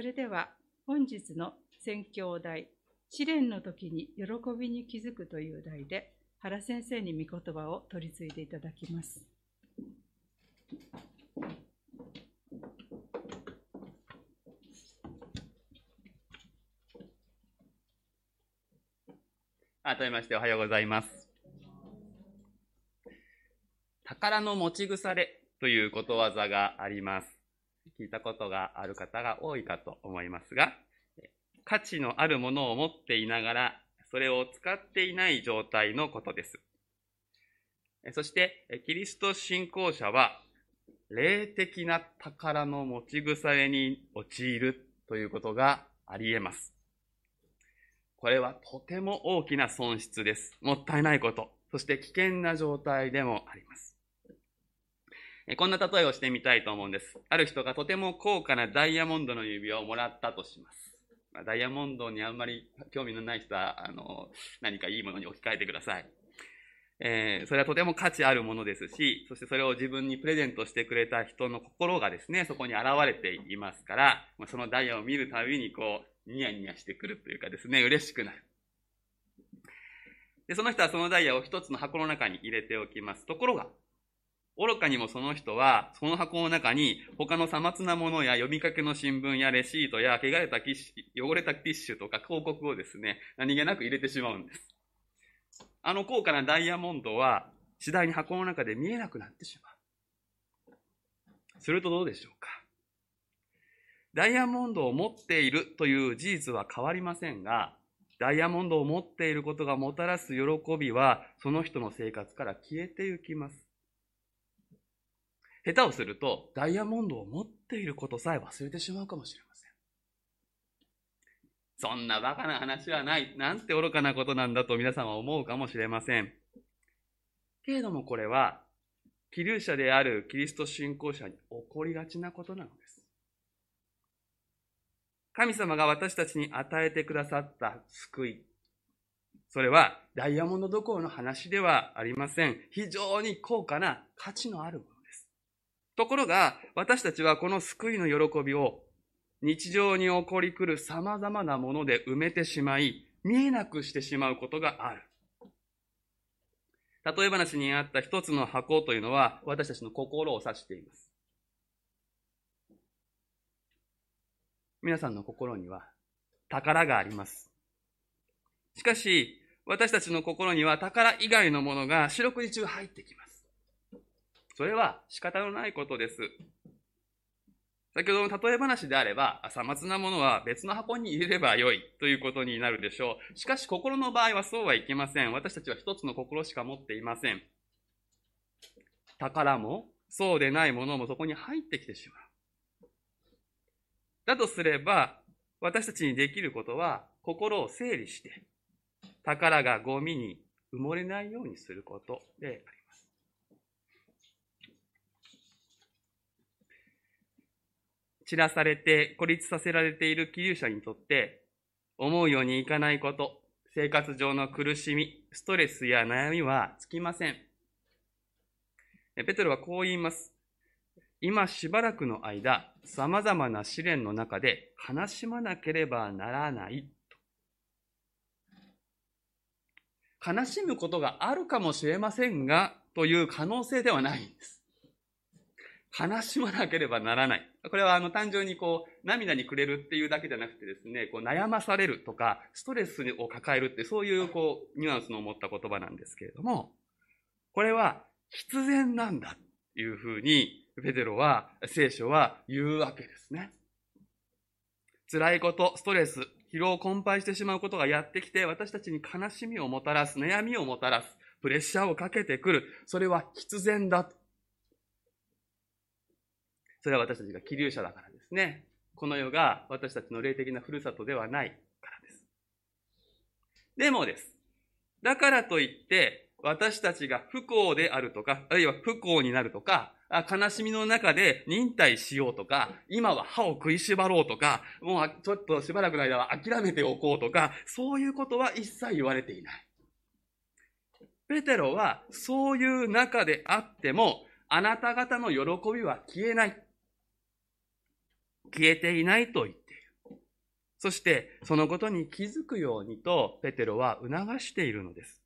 それでは本日の宣教題、試練の時に喜びに気づくという題で、原先生に御言葉を取り継いでいただきます。改めましておはようございます。宝の持ち腐れということわざがあります。聞いたことがある方が多いかと思いますが、価値のあるものを持っていながら、それを使っていない状態のことです。そして、キリスト信仰者は、霊的な宝の持ち腐れに陥るということがあり得ます。これはとても大きな損失です。もったいないこと。そして危険な状態でもあります。こんな例えをしてみたいと思うんです。ある人がとても高価なダイヤモンドの指輪をもらったとします。まあ、ダイヤモンドにあんまり興味のない人は、あの、何かいいものに置き換えてください。えー、それはとても価値あるものですし、そしてそれを自分にプレゼントしてくれた人の心がですね、そこに現れていますから、そのダイヤを見るたびにこう、ニヤニヤしてくるというかですね、嬉しくなる。で、その人はそのダイヤを一つの箱の中に入れておきます。ところが、愚かにもその人は、その箱の中に他のさまつなものや呼びかけの新聞やレシートや汚れたティッシュ、汚れたティッシュとか広告をですね、何気なく入れてしまうんです。あの高価なダイヤモンドは次第に箱の中で見えなくなってしまう。するとどうでしょうかダイヤモンドを持っているという事実は変わりませんが、ダイヤモンドを持っていることがもたらす喜びは、その人の生活から消えてゆきます。下手をすると、ダイヤモンドを持っていることさえ忘れてしまうかもしれません。そんなバカな話はない。なんて愚かなことなんだと皆さんは思うかもしれません。けれどもこれは、気流者であるキリスト信仰者に起こりがちなことなのです。神様が私たちに与えてくださった救い。それはダイヤモンドどころの話ではありません。非常に高価な価値のあるもの。ところが、私たちはこの救いの喜びを日常に起こり来る様々なもので埋めてしまい、見えなくしてしまうことがある。例え話にあった一つの箱というのは私たちの心を指しています。皆さんの心には宝があります。しかし、私たちの心には宝以外のものが四六時中入ってきます。それは仕方のないことです。先ほどの例え話であれば、さまつなものは別の箱に入れればよいということになるでしょう。しかし心の場合はそうはいきません。私たちは一つの心しか持っていません。宝も、そうでないものもそこに入ってきてしまう。だとすれば、私たちにできることは、心を整理して、宝がゴミに埋もれないようにすることであります。散らされて孤立させられている気流者にとって、思うようにいかないこと、生活上の苦しみ、ストレスや悩みはつきません。ペテロはこう言います。今しばらくの間、様々な試練の中で悲しまなければならない。悲しむことがあるかもしれませんが、という可能性ではないんです。悲しまなければならない。これはあの単純にこう涙にくれるっていうだけじゃなくてですね、こう悩まされるとか、ストレスを抱えるってそういうこうニュアンスの持った言葉なんですけれども、これは必然なんだというふうにペテロは、聖書は言うわけですね。辛いこと、ストレス、疲労困憊してしまうことがやってきて、私たちに悲しみをもたらす、悩みをもたらす、プレッシャーをかけてくる。それは必然だと。それは私たちが気流者だからですね。この世が私たちの霊的なふるさとではないからです。でもです。だからといって、私たちが不幸であるとか、あるいは不幸になるとか、悲しみの中で忍耐しようとか、今は歯を食いしばろうとか、もうちょっとしばらくの間は諦めておこうとか、そういうことは一切言われていない。ペテロはそういう中であっても、あなた方の喜びは消えない。消えていないと言っている。そしてそのことに気づくようにとペテロは促しているのです。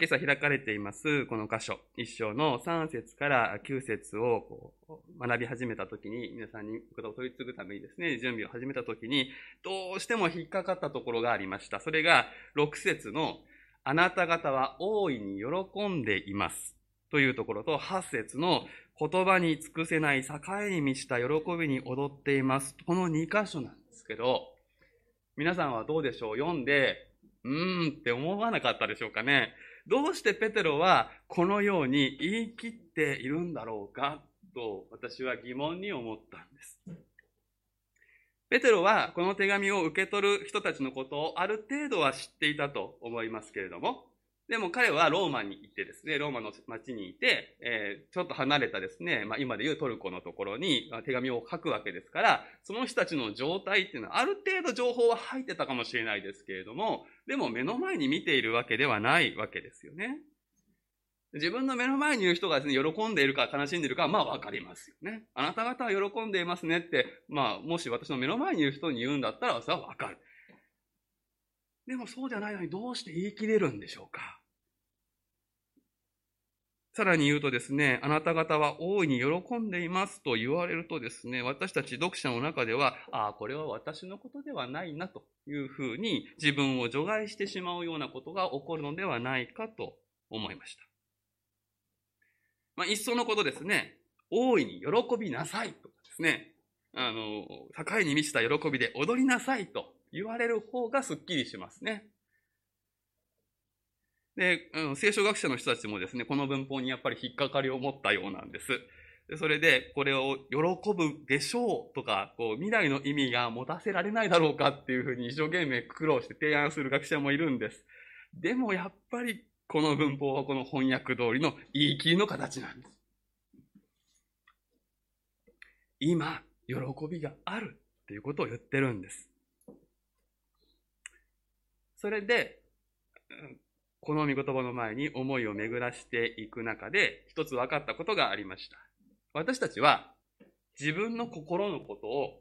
今朝開かれていますこの箇所、一章の3節から9節を学び始めたときに、皆さんにことを取り継ぐためにですね、準備を始めたときに、どうしても引っかかったところがありました。それが6節のあなた方は大いに喜んでいます。というところと、8節の言葉に尽くせない境に満ちた喜びに踊っています。この2箇所なんですけど、皆さんはどうでしょう？読んで、うーんって思わなかったでしょうかね？どうしてペテロはこのように言い切っているんだろうか？と私は疑問に思ったんです。ペテロはこの手紙を受け取る人たちのことをある程度は知っていたと思いますけれども、でも彼はローマに行ってですね、ローマの町にいて、えー、ちょっと離れたですね、まあ、今でいうトルコのところに手紙を書くわけですから、その人たちの状態っていうのはある程度情報は入ってたかもしれないですけれども、でも目の前に見ているわけではないわけですよね。自分の目の前にいる人がですね、喜んでいるか悲しんでいるかはまあわかりますよね。あなた方は喜んでいますねって、まあもし私の目の前にいる人に言うんだったらそれはわかる。でもそうじゃないのにどうして言い切れるんでしょうか？さらに言うとですね、あなた方は大いに喜んでいますと言われるとですね、私たち読者の中では、ああ、これは私のことではないなというふうに自分を除外してしまうようなことが起こるのではないかと思いました。まあ、一層のことですね、大いに喜びなさいとかですね、あの、境に満ちた喜びで踊りなさいと言われる方がすっきりしますね。で、うん、聖書学者の人たちもですね、この文法にやっぱり引っかかりを持ったようなんです。でそれで、これを喜ぶでしょうとか、こう、未来の意味が持たせられないだろうかっていうふうに一生懸命苦労して提案する学者もいるんです。でもやっぱり、この文法はこの翻訳通りの言い切りの形なんです。今、喜びがあるっていうことを言ってるんです。それで、この御言葉の前に思いを巡らしていく中で、一つ分かったことがありました。私たちは自分の心のことを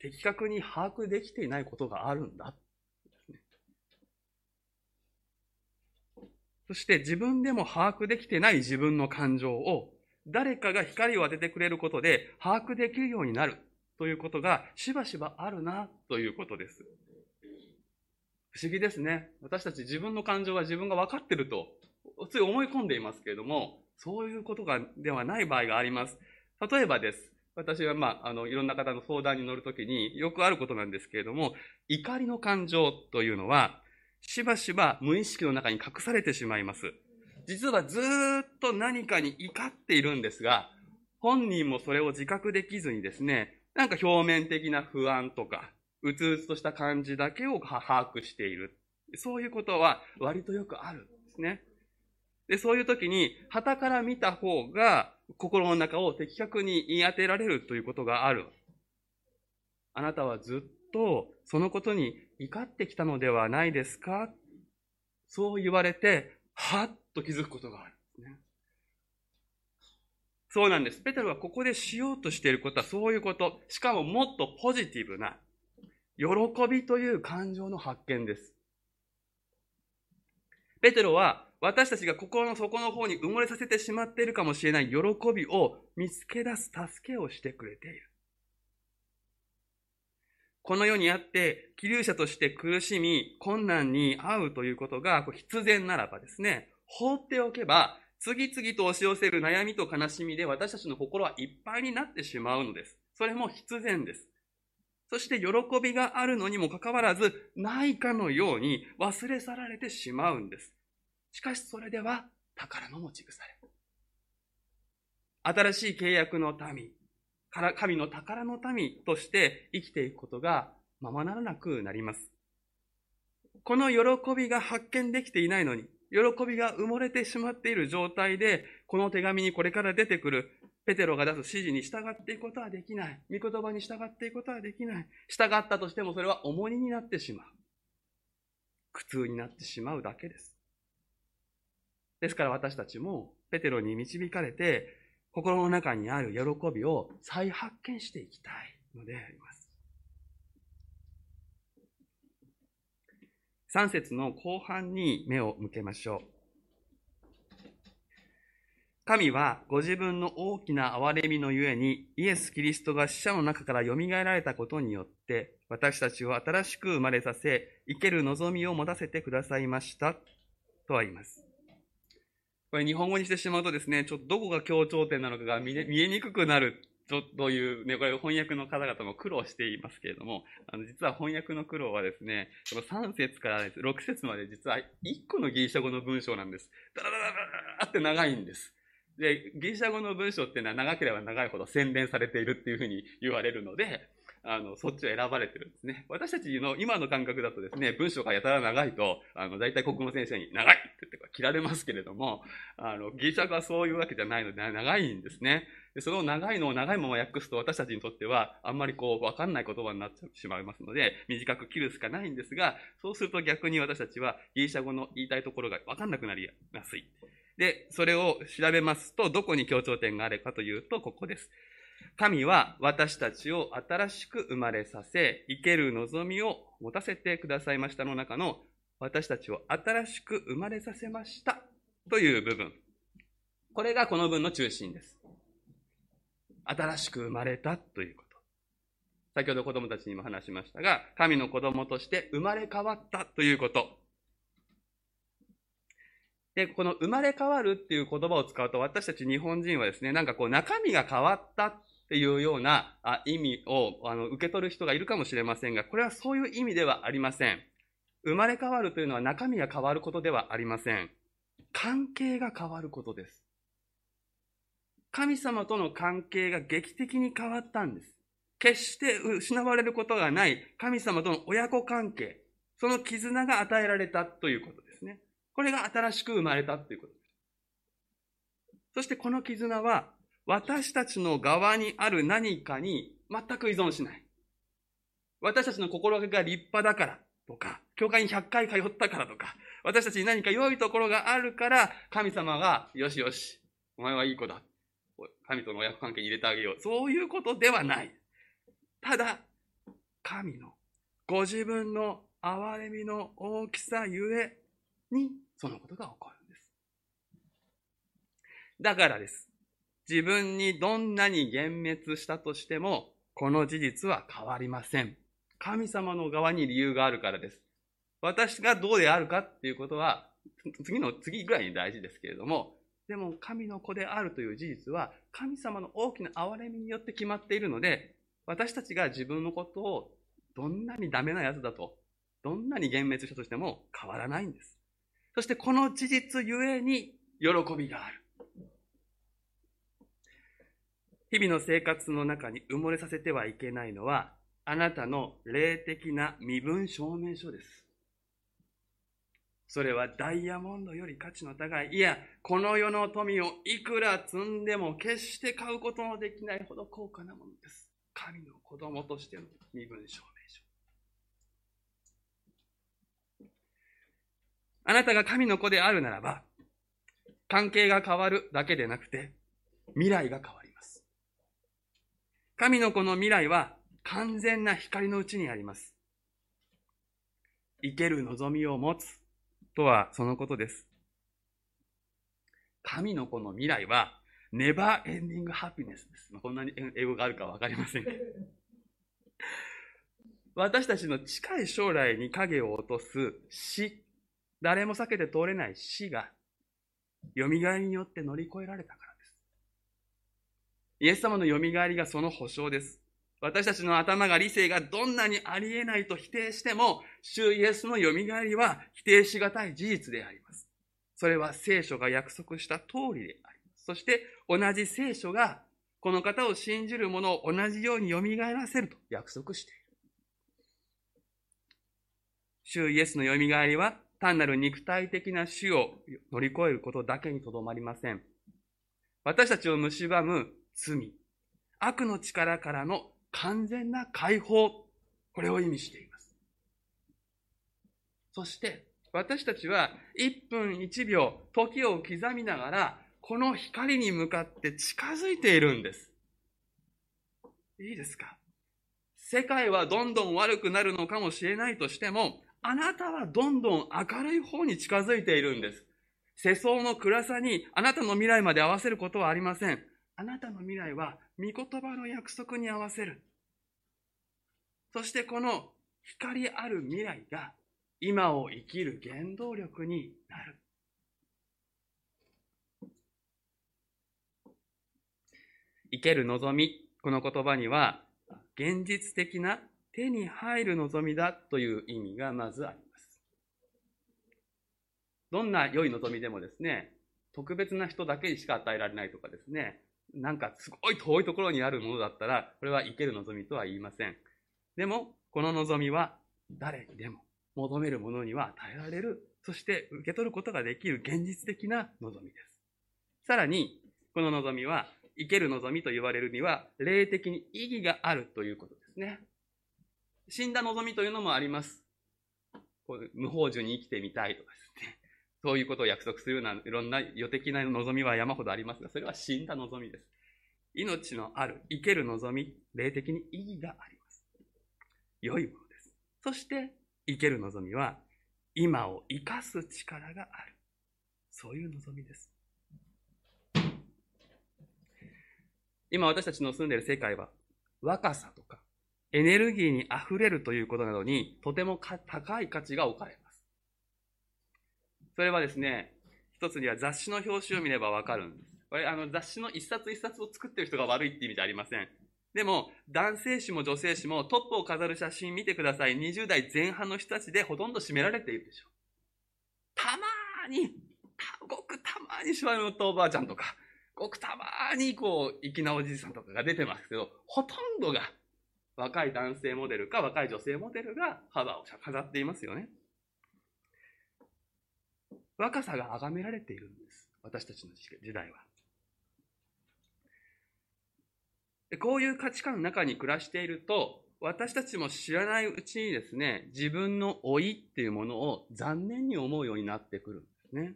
的確に把握できていないことがあるんだ。そして自分でも把握できてない自分の感情を誰かが光を当ててくれることで把握できるようになるということがしばしばあるなということです。不思議ですね。私たち自分の感情は自分が分かってると、つい思い込んでいますけれども、そういうことが、ではない場合があります。例えばです。私は、まあ、あの、いろんな方の相談に乗るときによくあることなんですけれども、怒りの感情というのは、しばしば無意識の中に隠されてしまいます。実はずっと何かに怒っているんですが、本人もそれを自覚できずにですね、なんか表面的な不安とか、うつうつとした感じだけを把握している。そういうことは割とよくあるんですね。で、そういう時に、旗から見た方が心の中を的確に言い当てられるということがある。あなたはずっとそのことに怒ってきたのではないですか？そう言われて、はっと気づくことがある。そうなんです。ペテロはここでしようとしていることはそういうこと。しかももっとポジティブな、喜びという感情の発見です。ペテロは私たちが心の底の方に埋もれさせてしまっているかもしれない喜びを見つけ出す助けをしてくれている。この世にあって、気流者として苦しみ、困難に遭うということが必然ならばですね、放っておけば、次々と押し寄せる悩みと悲しみで私たちの心はいっぱいになってしまうのです。それも必然です。そして喜びがあるのにもかかわらず、ないかのように忘れ去られてしまうんです。しかしそれでは宝の持ち腐れ。新しい契約の民、神の宝の民として生きていくことがままならなくなります。この喜びが発見できていないのに、喜びが埋もれてしまっている状態で、この手紙にこれから出てくるペテロが出す指示に従っていくことはできない。御言葉に従っていくことはできない。従ったとしてもそれは重荷になってしまう。苦痛になってしまうだけです。ですから私たちもペテロに導かれて、心の中にある喜びを再発見していきたいのであります。3節の後半に目を向けましょう。神はご自分の大きな憐れみのゆえに、イエス・キリストが死者の中から蘇られたことによって、私たちを新しく生まれさせ、生ける望みを持たせてくださいました。とは言います。これ日本語にしてしまうとですね、ちょっとどこが強調点なのかが見えにくくなるというね、これ翻訳の方々も苦労していますけれども、あの実は翻訳の苦労はですね、この3節から6節まで実は1個のギリシャ語の文章なんです。ダラダラダラって長いんです。で、ギリシャ語の文章っていうのは長ければ長いほど洗練されているっていうふうに言われるので、あの、そっちを選ばれてるんですね。私たちの今の感覚だとですね、文章がやたら長いと、あの、大体国語の先生に長いって言って切られますけれども、あの、ギリシャ語はそういうわけじゃないので、長いんですね。でその長いのを長いまま訳すと私たちにとってはあんまりこうわかんない言葉になってしまいますので短く切るしかないんですがそうすると逆に私たちはギリシャ語の言いたいところがわかんなくなりやすい。で、それを調べますと、どこに強調点があるかというと、ここです。神は私たちを新しく生まれさせ、生ける望みを持たせてくださいましたの中の、私たちを新しく生まれさせましたという部分。これがこの文の中心です。新しく生まれたということ。先ほど子供たちにも話しましたが、神の子供として生まれ変わったということ。で、この生まれ変わるっていう言葉を使うと、私たち日本人はですね、なんかこう中身が変わったっていうようなあ意味をあの受け取る人がいるかもしれませんが、これはそういう意味ではありません。生まれ変わるというのは中身が変わることではありません。関係が変わることです。神様との関係が劇的に変わったんです。決して失われることがない神様との親子関係、その絆が与えられたということです。これが新しく生まれたということです。そしてこの絆は、私たちの側にある何かに全く依存しない。私たちの心がけが立派だからとか、教会に100回通ったからとか、私たちに何か良いところがあるから、神様が、よしよし、お前はいい子だ。神との親子関係に入れてあげよう。そういうことではない。ただ、神のご自分の憐れみの大きさゆえにそのことが起こるんです。だからです。自分にどんなに幻滅したとしても、この事実は変わりません。神様の側に理由があるからです。私がどうであるかっていうことは、次の次ぐらいに大事ですけれども、でも神の子であるという事実は、神様の大きな憐れみによって決まっているので、私たちが自分のことをどんなにダメなやつだと、どんなに幻滅したとしても変わらないんです。そしてこの事実ゆえに喜びがある。日々の生活の中に埋もれさせてはいけないのは、あなたの霊的な身分証明書です。それはダイヤモンドより価値の高い、いや、この世の富をいくら積んでも決して買うことのできないほど高価なものです。神の子供としての身分証明書。あなたが神の子であるならば、関係が変わるだけでなくて、未来が変わります。神の子の未来は完全な光のうちにあります。生ける望みを持つとはそのことです。神の子の未来は、ネバーエンディングハピネスです。こんなに英語があるかわかりませんけど。私たちの近い将来に影を落とす死誰も避けて通れない死が、蘇りによって乗り越えられたからです。イエス様の蘇りがその保証です。私たちの頭が理性がどんなにありえないと否定しても、主イエスの蘇りは否定しがたい事実であります。それは聖書が約束した通りであります。そして同じ聖書がこの方を信じる者を同じように蘇らせると約束している。主イエスの蘇りは単なる肉体的な死を乗り越えることだけにとどまりません。私たちを蝕む罪、悪の力からの完全な解放、これを意味しています。そして、私たちは1分1秒、時を刻みながら、この光に向かって近づいているんです。いいですか？世界はどんどん悪くなるのかもしれないとしても、あなたはどんどん明るい方に近づいているんです。世相の暗さにあなたの未来まで合わせることはありません。あなたの未来は御言葉の約束に合わせる。そしてこの光ある未来が今を生きる原動力になる。生ける望み、この言葉には現実的な手に入る望みだという意味がまずあります。どんな良い望みでもですね、特別な人だけにしか与えられないとかですね、なんかすごい遠いところにあるものだったら、これは生ける望みとは言いません。でも、この望みは誰にでも求めるものには与えられる、そして受け取ることができる現実的な望みです。さらに、この望みは、生ける望みと言われるには、霊的に意義があるということですね。死んだ望みというのもあります。こう無法樹に生きてみたいとかですね。そういうことを約束するようないろんな予的な望みは山ほどありますが、それは死んだ望みです。命のある、生ける望み、霊的に意義があります。良いものです。そして、生ける望みは、今を生かす力がある。そういう望みです。今私たちの住んでいる世界は、若さとか、エネルギーに溢れるということなどに、とても高い価値が置かれます。それはですね、一つには雑誌の表紙を見ればわかるんです。これ、あの、雑誌の一冊一冊を作ってる人が悪いって意味じゃありません。でも、男性誌も女性誌もトップを飾る写真見てください。20代前半の人たちでほとんど占められているでしょう。たまーに、ごくたまーに柴本おばあちゃんとか、ごくたまーにこう、粋なおじいさんとかが出てますけど、ほとんどが若い男性モデルか若い女性モデルが肌を飾っていますよね。若さが崇められているんです。私たちの時代は。こういう価値観の中に暮らしていると、私たちも知らないうちにですね、自分の老いっていうものを残念に思うようになってくるんですね。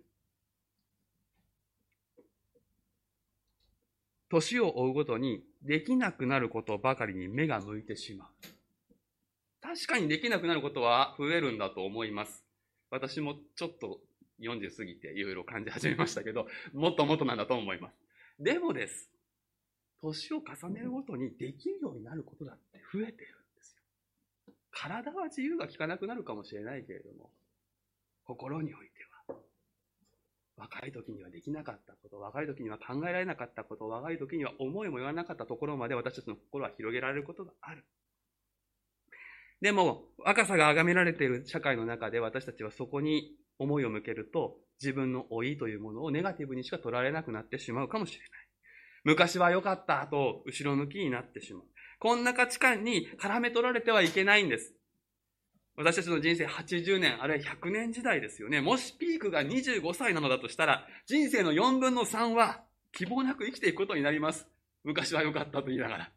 年を追うごとにできなくなることばかりに目が向いてしまう。確かにできなくなることは増えるんだと思います。私もちょっと40過ぎていろいろ感じ始めましたけど、もっともっとなんだと思います。でもです。年を重ねるごとにできるようになることだって増えてるんですよ。体は自由が利かなくなるかもしれないけれども、心においては、若い時にはできなかったこと、若い時には考えられなかったこと、若い時には思いも言わなかったところまで私たちの心は広げられることがある。でも、若さが崇められている社会の中で私たちはそこに思いを向けると、自分の老いというものをネガティブにしか捉えなくなってしまうかもしれない。昔は良かったと後ろ向きになってしまう。こんな価値観に絡め取られてはいけないんです。私たちの人生80年、あるいは100年時代ですよね。もしピークが25歳なのだとしたら、人生の4分の3は希望なく生きていくことになります。昔は良かったと言いながら。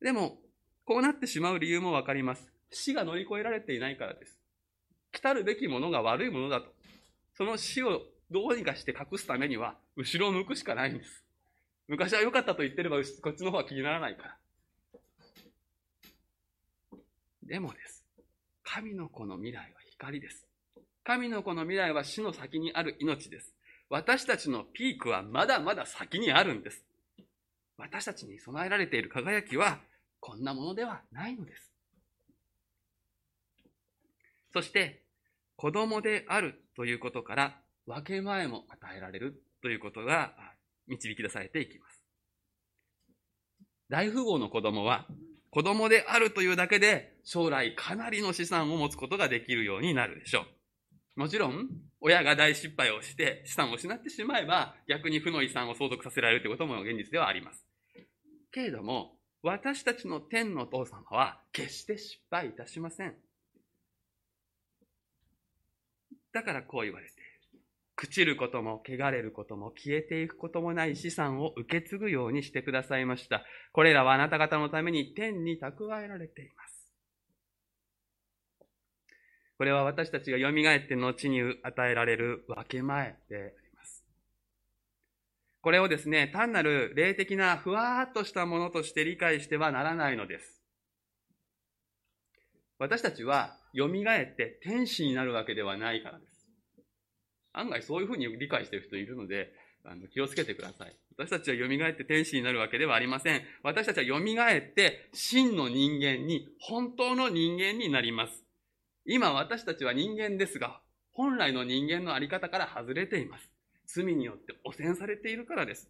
でも、こうなってしまう理由もわかります。死が乗り越えられていないからです。来たるべきものが悪いものだと。その死をどうにかして隠すためには、後ろを向くしかないんです。昔は良かったと言ってれば、こっちの方は気にならないから。でもです。神の子の未来は光です。神の子の未来は死の先にある命です。私たちのピークはまだまだ先にあるんです。私たちに備えられている輝きは、こんなものではないのです。そして、子供であるということから、分け前も与えられるということが導き出されていきます。大富豪の子供は、子供であるというだけで、将来かなりの資産を持つことができるようになるでしょう。もちろん、親が大失敗をして資産を失ってしまえば、逆に負の遺産を相続させられるということも現実ではあります。けれども、私たちの天のお父様は決して失敗いたしません。だからこう言われている。朽ちることも、汚れることも、消えていくこともない資産を受け継ぐようにしてくださいました。これらはあなた方のために天に蓄えられています。これは私たちが蘇って後に与えられる分け前であります。これをですね、単なる霊的なふわーっとしたものとして理解してはならないのです。私たちは蘇って天使になるわけではないからです。案外そういうふうに理解している人いるので、あの気をつけてください。私たちは蘇って天使になるわけではありません。私たちは蘇って真の人間に、本当の人間になります。今私たちは人間ですが、本来の人間のあり方から外れています。罪によって汚染されているからです。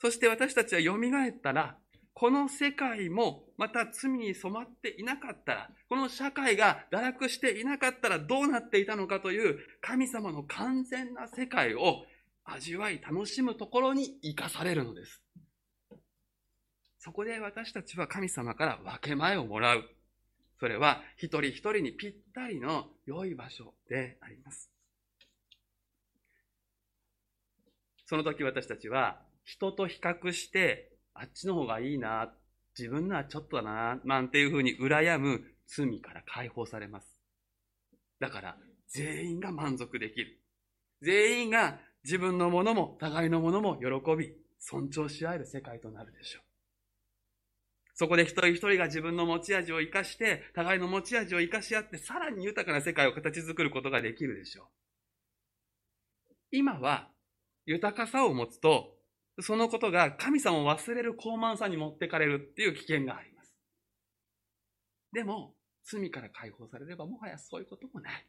そして私たちは蘇ったら、この世界もまた罪に染まっていなかったら、この社会が堕落していなかったらどうなっていたのかという神様の完全な世界を味わい楽しむところに生かされるのです。そこで私たちは神様から分け前をもらう。それは一人一人にぴったりの良い場所であります。その時私たちは人と比較してあっちの方がいいな、自分のはちょっとだな、なんていうふうに羨む罪から解放されます。だから全員が満足できる。全員が自分のものも互いのものも喜び、尊重し合える世界となるでしょう。そこで一人一人が自分の持ち味を生かして、互いの持ち味を生かし合って、さらに豊かな世界を形作ることができるでしょう。今は、豊かさを持つと、そのことが神様を忘れる高慢さに持ってかれるっていう危険があります。でも、罪から解放されればもはやそういうこともない。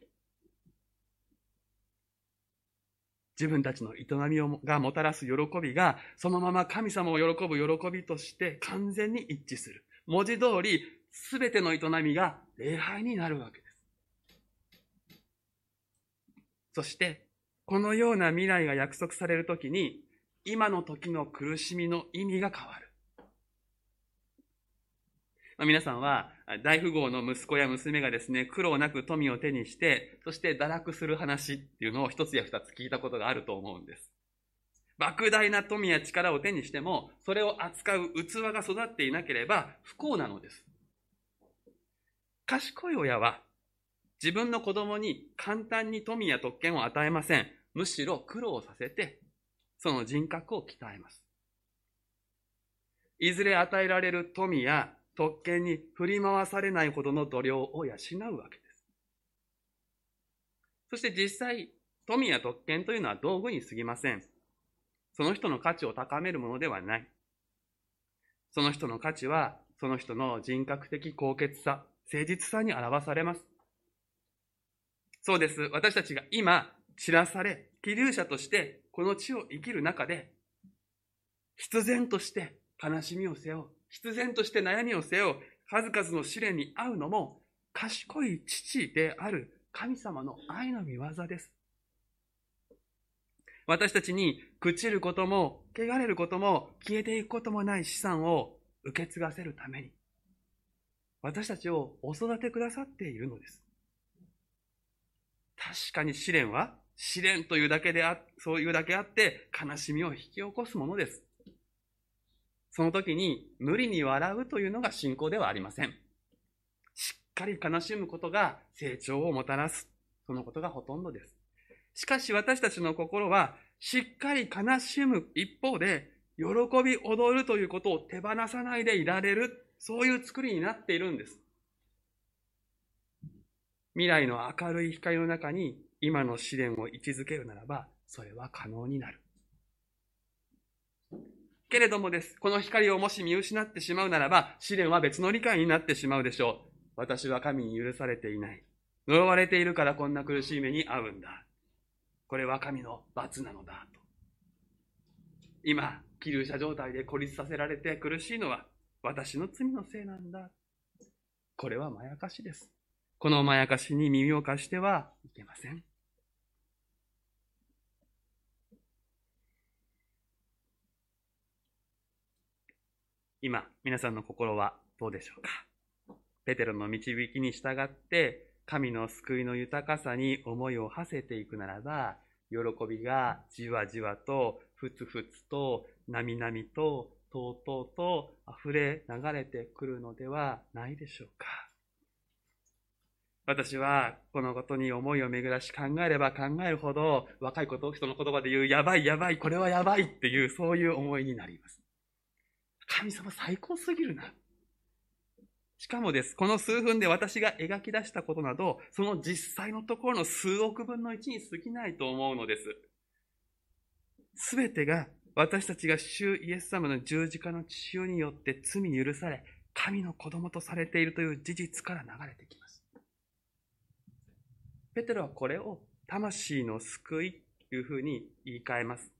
自分たちの営みをがもたらす喜びが、そのまま神様を喜ぶ喜びとして完全に一致する。文字通り、すべての営みが礼拝になるわけです。そして、このような未来が約束されるときに、今の時の苦しみの意味が変わる。まあ、皆さんは、大富豪の息子や娘がですね、苦労なく富を手にして、そして堕落する話っていうのを一つや二つ聞いたことがあると思うんです。莫大な富や力を手にしても、それを扱う器が育っていなければ不幸なのです。賢い親は、自分の子供に簡単に富や特権を与えません。むしろ苦労させて、その人格を鍛えます。いずれ与えられる富や特権に振り回されないほどの度量を養うわけです。そして実際、富や特権というのは道具に過ぎません。その人の価値を高めるものではない。その人の価値は、その人の人格的高潔さ、誠実さに表されます。そうです。私たちが今、知らされ、気流者としてこの地を生きる中で、必然として悲しみを背負う、必然として悩みを背負う、数々の試練に遭うのも、賢い父である神様の愛の御業です。私たちに朽ちることも、汚れることも、消えていくこともない資産を受け継がせるために、私たちをお育てくださっているのです。確かに試練は試練というだけであ、そういうだけあって悲しみを引き起こすものです。その時に無理に笑うというのが信仰ではありません。しっかり悲しむことが成長をもたらす。そのことがほとんどです。しかし私たちの心はしっかり悲しむ一方で喜び踊るということを手放さないでいられる。そういう作りになっているんです。未来の明るい光の中に今の試練を位置づけるならば、それは可能になる。けれどもです。この光をもし見失ってしまうならば、試練は別の理解になってしまうでしょう。私は神に許されていない。呪われているからこんな苦しい目に遭うんだ。これは神の罰なのだ。と今、気流者状態で孤立させられて苦しいのは、私の罪のせいなんだ。これはまやかしです。このまやかしに耳を貸してはいけません。今、皆さんの心はどうでしょうか？ペテロの導きに従って、神の救いの豊かさに思いを馳せていくならば、喜びがじわじわと、ふつふつと、なみなみと、とうとうと溢れ流れてくるのではないでしょうか？私はこのことに思いを巡らし考えれば考えるほど、若いこと人の言葉で言う、やばいやばい、これはやばいっていう、そういう思いになります。神様最高すぎるな。しかもです、この数分で私が描き出したことなど、その実際のところの数億分の1に過ぎないと思うのです。すべてが私たちが主イエス様の十字架の血潮によって罪に許され、神の子供とされているという事実から流れてきます。ペテロはこれを魂の救いというふうに言い換えます。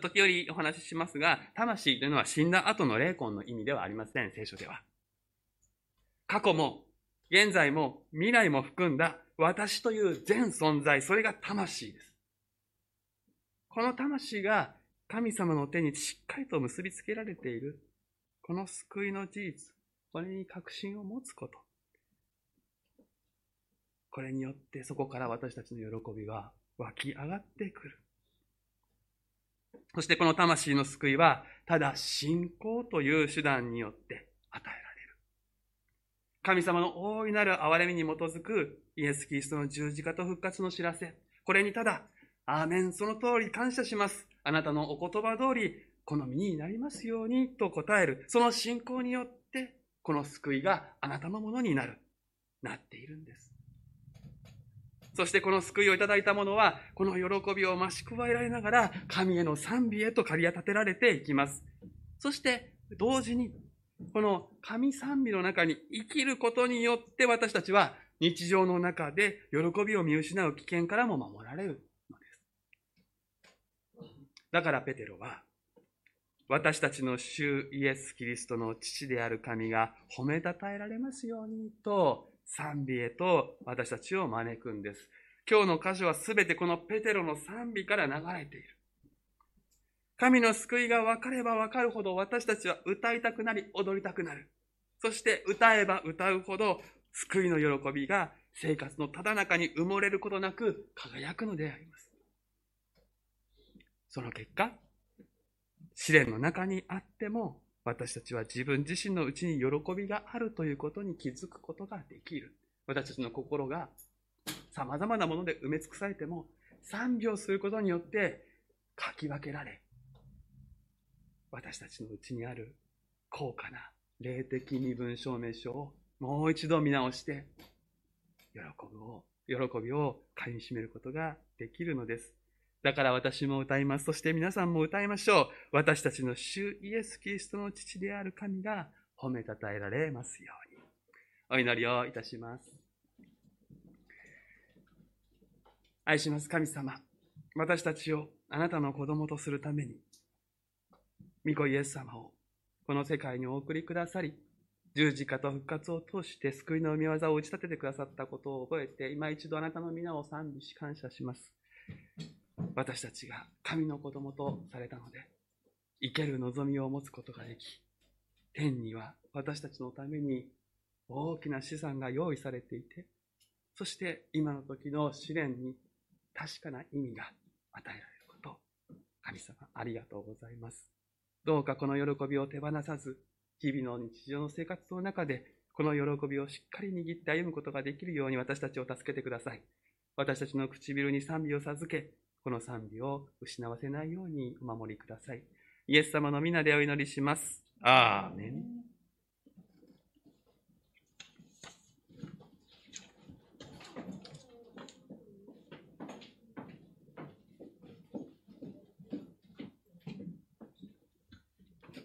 時折お話ししますが、魂というのは死んだ後の霊魂の意味ではありません、聖書では。過去も、現在も、未来も含んだ私という全存在、それが魂です。この魂が神様の手にしっかりと結びつけられている、この救いの事実、これに確信を持つこと。これによってそこから私たちの喜びは湧き上がってくる。そしてこの魂の救いは、ただ信仰という手段によって与えられる。神様の大いなる憐れみに基づくイエス・キリストの十字架と復活の知らせ。これにただ、アーメン、その通り感謝します。あなたのお言葉通り、この身になりますようにと答える。その信仰によって、この救いがあなたのものになる。なっているんです。そしてこの救いをいただいた者は、この喜びを増し加えられながら、神への賛美へと駆り立てられていきます。そして、同時に、この神賛美の中に生きることによって私たちは日常の中で喜びを見失う危険からも守られるのです。だからペテロは、私たちの主イエス・キリストの父である神が褒めたたえられますようにと賛美へと私たちを招くんです。今日の箇所はすべてこのペテロの賛美から流れている。神の救いが分かれば分かるほど私たちは歌いたくなり踊りたくなる。そして歌えば歌うほど救いの喜びが生活のただ中に埋もれることなく輝くのであります。その結果、試練の中にあっても私たちは自分自身のうちに喜びがあるということに気づくことができる。私たちの心が様々なもので埋め尽くされても賛美をすることによってかき分けられ、私たちのうちにある高価な霊的身分証明書をもう一度見直して、喜ぶを、喜びを噛み締めることができるのです。だから私も歌います。そして皆さんも歌いましょう。私たちの主イエス・キリストの父である神が褒めたたえられますように。お祈りをいたします。愛します神様。私たちをあなたの子供とするために、御子イエス様をこの世界にお送りくださり、十字架と復活を通して救いの御業を打ち立ててくださったことを覚えて、今一度あなたの皆を賛美し感謝します。私たちが神の子供とされたので、生ける望みを持つことができ、天には私たちのために大きな資産が用意されていて、そして今の時の試練に確かな意味が与えられること、神様ありがとうございます。どうかこの喜びを手放さず、日々の日常の生活の中で、この喜びをしっかり握って歩むことができるように私たちを助けてください。私たちの唇に賛美を授け、この賛美を失わせないようにお守りください。イエス様の皆でお祈りします。アーメン。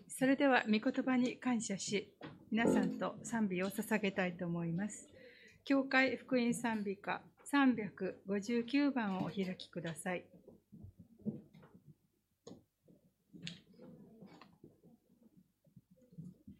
それでは御言葉に感謝し、皆さんと賛美を捧げたいと思います。教会福音賛美歌359番をお開きください。